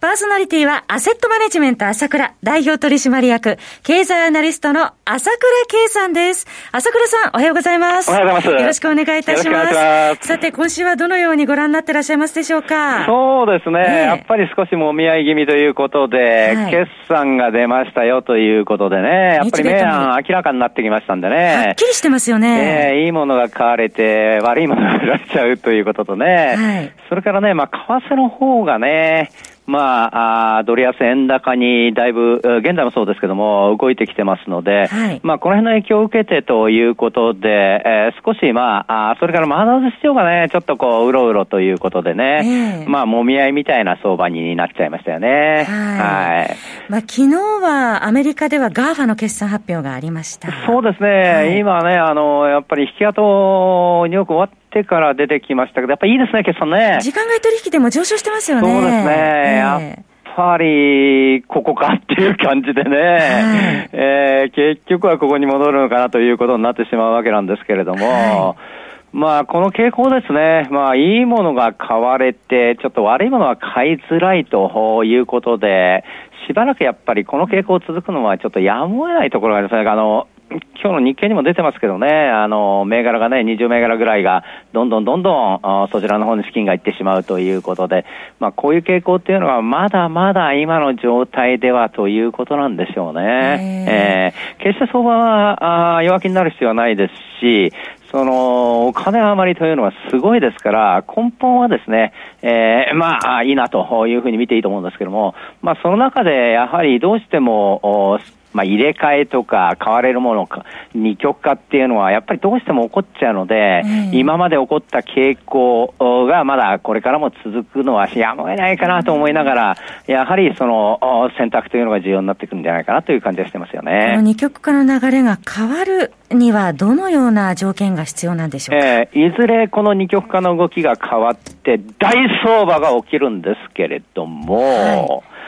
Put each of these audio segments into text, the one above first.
パーソナリティはアセットマネジメント朝倉代表取締役経済アナリストの朝倉圭さんです。朝倉さん、おはようございます。おはようございます。よろしくお願いいたします。ますさて、今週はどのようにご覧になってらっしゃいますでしょうか？そうですね。えー、やっぱり少しもみ合い気味ということで、はい、決算が出ましたよということでね、やっぱり明暗明らかになってきましたんでね。はっきりしてますよね。えー、いいものが買われて、悪いものが売られちゃうということとね。はい、それからね、まあ、為替の方がね、まあ、あドル安円高にだいぶ、現在もそうですけども、動いてきてますので、はい、まあ、この辺の影響を受けてということで、えー、少し、まあ、あそれからマザーズ市場がね、ちょっとこう、うろうろということでね、えー、まあ、もみ合いみたいな相場になっちゃいましたよね。はい。はい、まあ、昨日はアメリカでは GAFA の決算発表がありました。そうですね。はい、今ね、あの、やっぱり引け後によく終わってから出てきましたけど、やっぱいいですね、決算ね。時間外取引でも上昇してますよね。そうですね。えー、やっぱり、ここかっていう感じでね、はい、えー、結局はここに戻るのかなということになってしまうわけなんですけれども、はいまあ、この傾向ですね。まあ、いいものが買われて、ちょっと悪いものは買いづらいということで、しばらくやっぱりこの傾向続くのはちょっとやむを得ないところがありますね。あの、今日の日経にも出てますけどね、あの、銘柄がね、20銘柄ぐらいが、どんどんどんどん、そちらの方に資金がいってしまうということで、まあ、こういう傾向っていうのは、まだまだ今の状態ではということなんでしょうね。えー、決して相場はあ弱気になる必要はないですし、その、お金余りというのはすごいですから、根本はですね、えー、まあ、いいなというふうに見ていいと思うんですけども、まあ、その中でやはりどうしても、まあ、入れ替えとか買われるものか、二極化っていうのはやっぱりどうしても起こっちゃうので、うん、今まで起こった傾向がまだこれからも続くのはやむを得ないかなと思いながら、やはりその選択というのが重要になってくるんじゃないかなという感じがしてますよね。二極化の流れが変わるにはどのような条件が必要なんでしょうか、えー、いずれこの二極化の動きが変わって大相場が起きるんですけれども、はい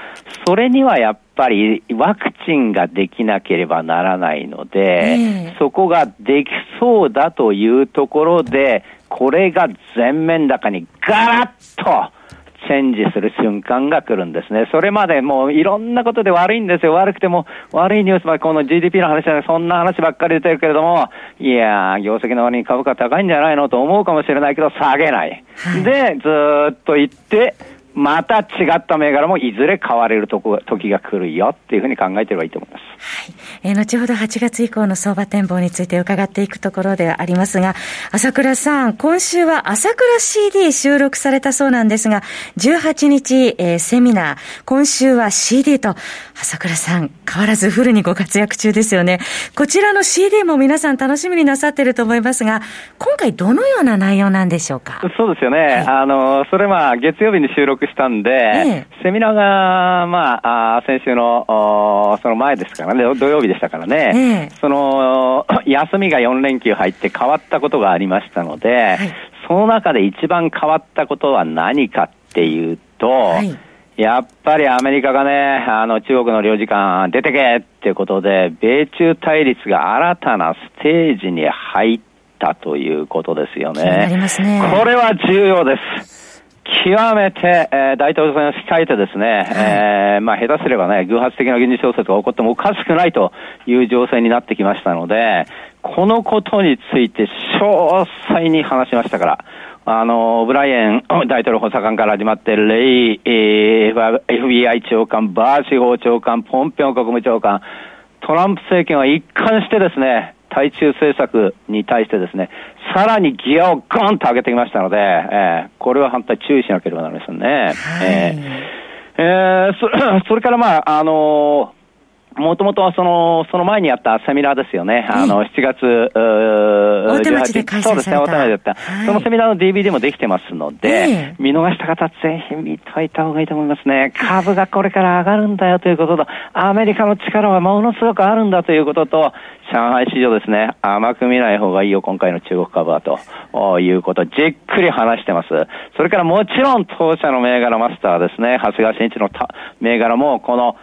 それにはやっぱりワクチンができなければならないので、えー、そこができそうだというところで、これが全面高にガラッとチェンジする瞬間が来るんですね。それまでもういろんなことで悪いんですよ。悪くても悪いニュースばこの GDP の話じゃない、そんな話ばっかり出てるけれども、いや業績の割に株価高いんじゃないのと思うかもしれないけど、下げない。はい、で、ずっと言って、また違った銘柄もいずれ買われるとこ時が来るよっていうふうに考えてればいいと思います。はい。えー、後ほど8月以降の相場展望について伺っていくところではありますが、朝倉さん、今週は朝倉 CD 収録されたそうなんですが、18日、えー、セミナー、今週は CD と、朝倉さん、変わらずフルにご活躍中ですよね。こちらの CD も皆さん楽しみになさってると思いますが、今回どのような内容なんでしょうか？そうですよね。はい、あの、それまあ、月曜日に収録したんで、ええ、セミナーが、まあ、あ先週の、その前ですからね、土曜日でしたからね、え、その、休みが4連休入って変わったことがありましたので、はい、その中で一番変わったことは何かっていうと、はい。やっぱりアメリカがね、あの中国の領事館出てけっていうことで、米中対立が新たなステージに入ったということですよね。ね。これは重要です。極めて、えー、大統領選を控えてですね、はい、えー、まあ、下手すればね、偶発的な軍事小説が起こってもおかしくないという情勢になってきましたので、このことについて詳細に話しましたから、あの、ブライエン 大統領補佐官から始まって、レイ、えー、FBI 長官、バー司法長官、ポンペオ国務長官、トランプ政権は一貫してですね、対中政策に対してですね、さらにギアをゴンと上げてきましたので、えー、これは反対注意しなければなりませんね。はい、えー、えー、そ それからまあ、あのーもともとその、その前にやったセミナーですよね。あの、7月、大手町で開催された。そうですね、大手町だった。はい、そのセミナーの DVD もできてますので、見逃した方、ぜひ見といた方がいいと思いますね。株がこれから上がるんだよということと、アメリカの力はものすごくあるんだということと、上海市場ですね、甘く見ない方がいいよ、今回の中国株はということ、じっくり話してます。それからもちろん当社の銘柄マスターですね、長谷川慎一の銘柄も、この、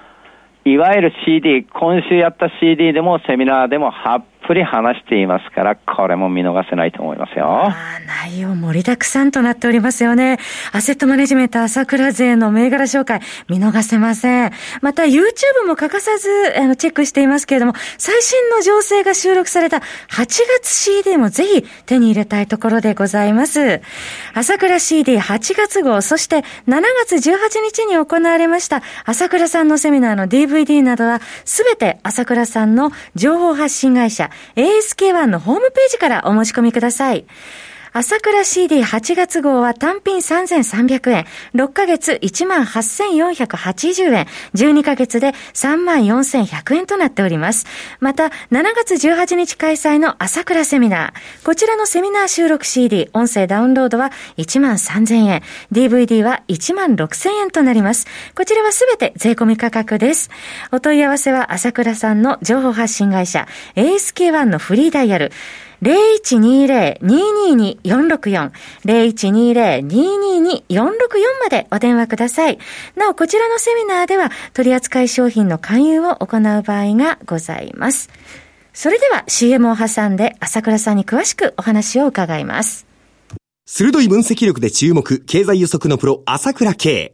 いわゆる CD、今週やった CD でもセミナーでも発ぷり話していますから、これも見逃せないと思いますよ。内容盛りだくさんとなっておりますよね。アセットマネジメント朝倉勢の銘柄紹介、見逃せません。また YouTube も欠かさずあのチェックしていますけれども、最新の情勢が収録された8月 CD もぜひ手に入れたいところでございます。朝倉 CD8 月号、そして7月18日に行われました朝倉さんのセミナーの DVD などは、すべて朝倉さんの情報発信会社、ASK1 のホームページからお申し込みください。朝倉 CD8 月号は単品3300円、6ヶ月18,480円、12ヶ月で34,100円となっております。また、7月18日開催の朝倉セミナー。こちらのセミナー収録 CD、音声ダウンロードは13,000円、DVD は16,000円となります。こちらはすべて税込み価格です。お問い合わせは朝倉さんの情報発信会社、ASK1 のフリーダイヤル、0120-222-464 0120-222-464までお電話ください。なお、こちらのセミナーでは取扱い商品の勧誘を行う場合がございます。それでは CM を挟んで朝倉さんに詳しくお話を伺います。鋭い分析力で注目、経済予測のプロ、朝倉慶。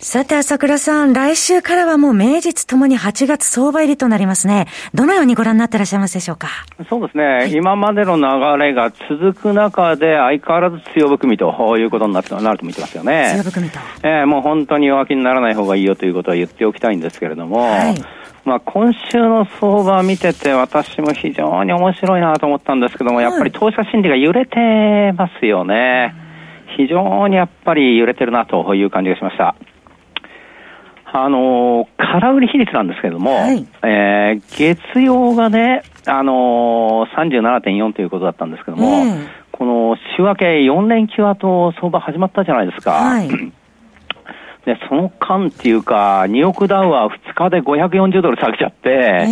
さて、朝倉さん、来週からはもう名実ともに8月相場入りとなりますね。どのようにご覧になってらっしゃいますでしょうか？そうですね。はい、今までの流れが続く中で、相変わらず強含みということになってなると見てますよね。強含みと。えー、もう本当に弱気にならない方がいいよということは言っておきたいんですけれども、はいまあ、今週の相場見てて、私も非常に面白いなと思ったんですけども、やっぱり投資家心理が揺れてますよね。非常にやっぱり揺れてるなという感じがしました。あの空売り比率なんですけれども、はい、えー、月曜がね、あのー、37.4ということだったんですけども、うん、この週明け4連休後相場始まったじゃないですか。はい、で、その間っていうか、ニューヨークダウは2日で540ドル下げちゃって、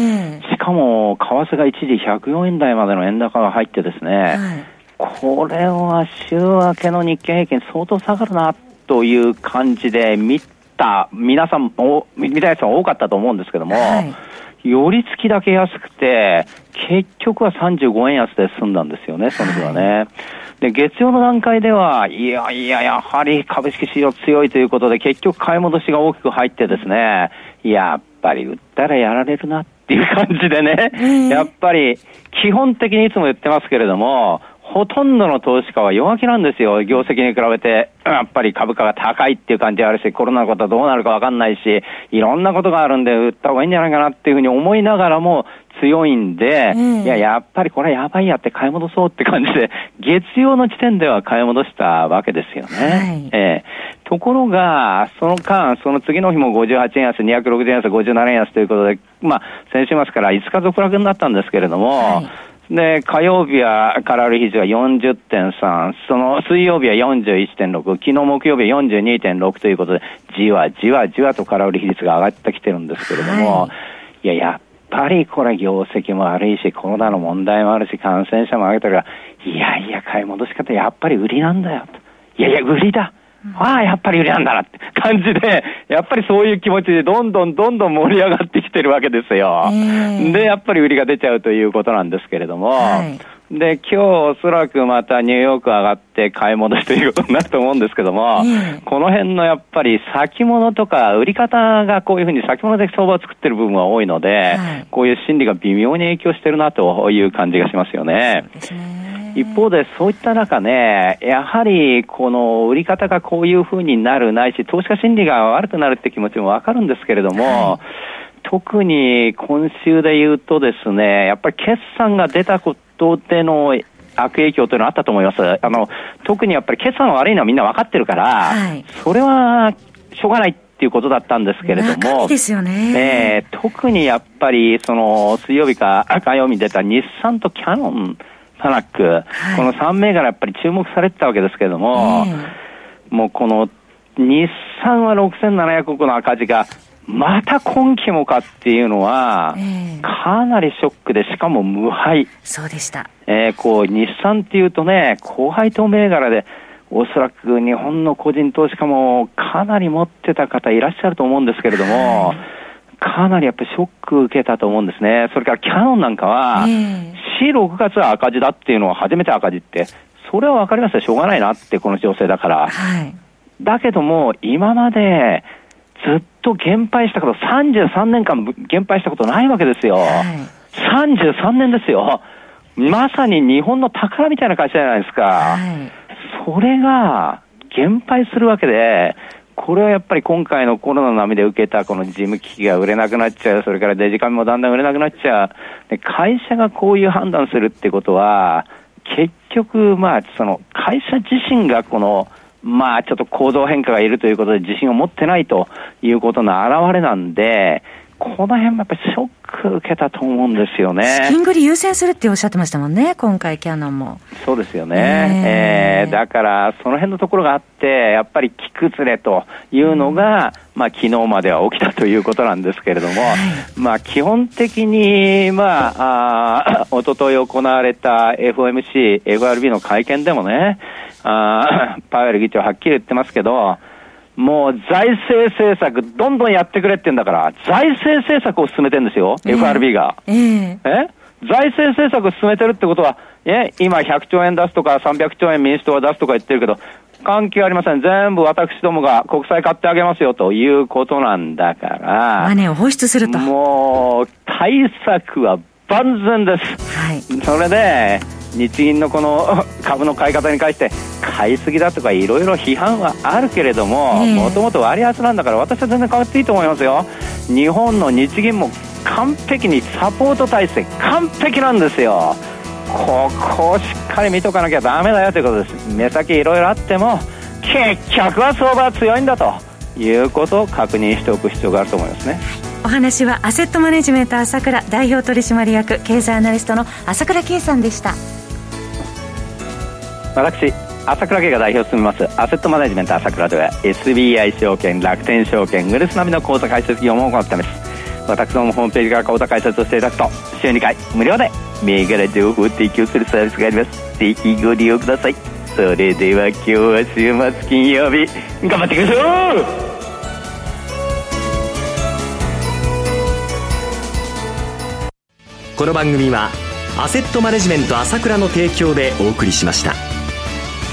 しかも、為替が一時104円台までの円高が入ってですね、はい、これは週明けの日経平均相当下がるなという感じで見た皆さんも、見たやつは多かったと思うんですけども、はい、寄り付きだけ安くて、結局は35円安で済んだんですよね、その日はね。はいで、月曜の段階では、いやいや、やはり株式市場強いということで、結局買い戻しが大きく入ってですね、やっぱり売ったらやられるなっていう感じでね、やっぱり基本的にいつも言ってますけれども、ほとんどの投資家は弱気なんですよ。業績に比べて、やっぱり株価が高いっていう感じあるし、コロナのことはどうなるかわかんないし、いろんなことがあるんで、売った方がいいんじゃないかなっていうふうに思いながらも強いんで、うん、いや、やっぱりこれはやばいやって買い戻そうって感じで、月曜の時点では買い戻したわけですよね。はい、えー、ところが、その間、その次の日も58円安、260円安、57円安ということで、まあ、先週末から5日続落になったんですけれども、はいで、火曜日は空売り比率が40.3、その水曜日は41.6、昨日木曜日は42.6ということで、じわじわじわと空売り比率が上がってきてるんですけれども、はい、いや、やっぱりこれ業績も悪いし、コロナの問題もあるし、感染者も上げてるから、いやいや、買い戻し方やっぱり売りなんだよと。いやいや、売りだ。ああ、やっぱり売りなんだなって感じで、やっぱりそういう気持ちでどんどんどんどん盛り上がってきてってるわけですよ。で、やっぱり売りが出ちゃうということなんですけれども、はい。で、今日おそらくまたニューヨーク上がって買い戻しということになると思うんですけども、この辺のやっぱり先物とか売り方がこういうふうに先物で相場を作ってる部分は多いので、はい、こういう心理が微妙に影響してるなという感じがしますよね。ね。一方でそういった中ね、やはりこの売り方がこういうふうになるないし、投資家心理が悪くなるって気持ちもわかるんですけれども、はい特に今週で言うとですね、やっぱり決算が出たことでの悪影響というのはあったと思います。あの、特にやっぱり決算が悪いのはみんな分かってるから、はい、それはしょうがないっていうことだったんですけれども、ですよね、えー、特にやっぱり、その、水曜日か火曜日に出た日産とキャノン、タナック、はい、この3銘柄やっぱり注目されてたわけですけれども、えー、もうこの日産は6700億の赤字がまた今期もかっていうのは、えー、かなりショックで、しかも無敗。そうでした。えー、こう、日産っていうとね、高配当銘柄で、おそらく日本の個人投資家もかなり持ってた方いらっしゃると思うんですけれども、かなりやっぱりショック受けたと思うんですね。それからキャノンなんかは、えー、4、6月は赤字だっていうのは初めて赤字って、それはわかりますよ。しょうがないなって、この情勢だから。はい、だけども、今まで、ずっと減配したこと、33年間減配したことないわけですよ。はい、33年ですよ。まさに日本の宝みたいな会社じゃないですか。はい、それが減配するわけで、これはやっぱり今回のコロナの波で受けたこの事務機器が売れなくなっちゃう、それからデジカメもだんだん売れなくなっちゃう。で会社がこういう判断するってことは、結局、まあ、その会社自身がこの、まあ、ちょっと構造変化がいるということで自信を持ってないということの表れなんで、この辺もやっぱりショック受けたと思うんですよね。資金繰り優先するっておっしゃってましたもんね、今回キャノンも。そうですよね。えー、えー、だから、その辺のところがあって、やっぱり木崩れというのが、うん、まあ、昨日までは起きたということなんですけれども、はい、まあ、基本的に、まあ、あ一昨日行われた FOMC、FRB の会見でもね、あ パウエル議長はっきり言ってますけど、もう財政政策どんどんやってくれって言うんだから、財政政策を進めてるんですよ、えー、FRB が。えー、え？財政政策を進めてるってことは、え、今100兆円出すとか300兆円民主党は出すとか言ってるけど、関係ありません。全部私どもが国債買ってあげますよということなんだから。マネーを放出すると。もう、対策は万全です。はい。それで、日銀のこの 株の買い方に関して買いすぎだとかいろいろ批判はあるけれどももともと割安なんだから私は全然変わっていいと思いますよ。日本の日銀も完璧にサポート体制完璧なんですよ。ここをしっかり見とかなきゃダメだよということです。目先いろいろあっても結局は相場は強いんだと。いうことを確認しておく必要があると思いますね。お話はアセットマネジメント朝倉代表取締役経済アナリストの朝倉圭さんでした私朝倉家が代表を務めますアセットマネジメント朝倉では SBI 証券楽天証券グルス並みの口座開設業務を行っています。私どもホームページから口座開設をしていただくと週2回無料で銘柄情報を提供するサービスがあります。ぜひご利用ください。それでは今日は週末金曜日頑張っていきましょう!この番組はアセットマネジメント朝倉の提供でお送りしました。